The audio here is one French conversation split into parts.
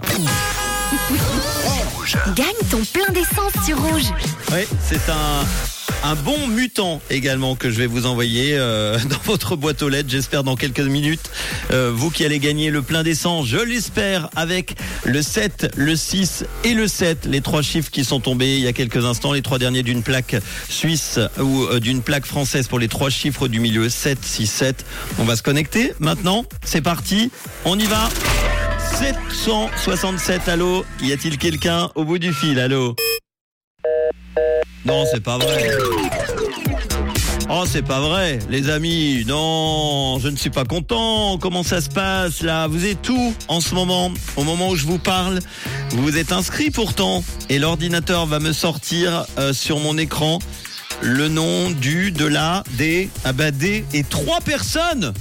plaisir. Gagne ton plein d'essence sur rouge. Oui, c'est un, un bon mutant également que je vais vous envoyer euh, dans votre boîte aux lettres, j'espère dans quelques minutes. Euh, vous qui allez gagner le plein d'essence, je l'espère, avec le 7, le 6 et le 7, les trois chiffres qui sont tombés il y a quelques instants, les trois derniers d'une plaque suisse ou euh, d'une plaque française pour les trois chiffres du milieu, 7, 6, 7. On va se connecter maintenant, c'est parti, on y va 767, allô Y a-t-il quelqu'un au bout du fil, allô? Non, c'est pas vrai. Oh, c'est pas vrai, les amis. Non, je ne suis pas content. Comment ça se passe là? Vous êtes où en ce moment? Au moment où je vous parle, vous vous êtes inscrit pourtant. Et l'ordinateur va me sortir euh, sur mon écran le nom du, de la, des, ah bah des et trois personnes.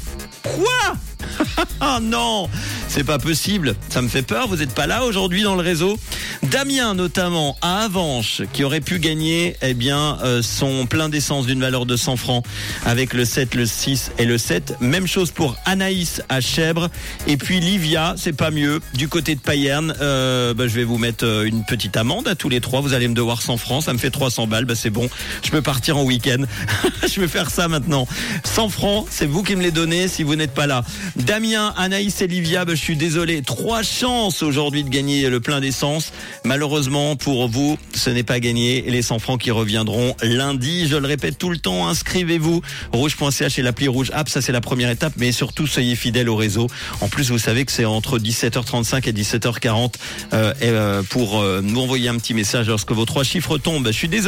Quoi? Ah non, c'est pas possible. Ça me fait peur. Vous n'êtes pas là aujourd'hui dans le réseau. Damien notamment à Avanche qui aurait pu gagner eh bien euh, son plein d'essence d'une valeur de 100 francs avec le 7, le 6 et le 7. Même chose pour Anaïs à Chèvre et puis Livia, c'est pas mieux du côté de Payerne. Euh, bah, je vais vous mettre euh, une petite amende à tous les trois. Vous allez me devoir 100 francs, ça me fait 300 balles. Bah, c'est bon, je peux partir en week-end. je vais faire ça maintenant. 100 francs, c'est vous qui me les donnez si vous n'êtes pas là. Damien, Anaïs et Livia, bah, je suis désolé. Trois chances aujourd'hui de gagner le plein d'essence. Malheureusement pour vous, ce n'est pas gagné. Les 100 francs qui reviendront lundi. Je le répète tout le temps, inscrivez-vous. Rouge.ch et l'appli Rouge App, ça c'est la première étape. Mais surtout, soyez fidèles au réseau. En plus, vous savez que c'est entre 17h35 et 17h40 euh, euh, pour euh, nous envoyer un petit message lorsque vos trois chiffres tombent. Je suis désolé.